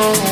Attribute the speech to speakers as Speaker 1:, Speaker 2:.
Speaker 1: know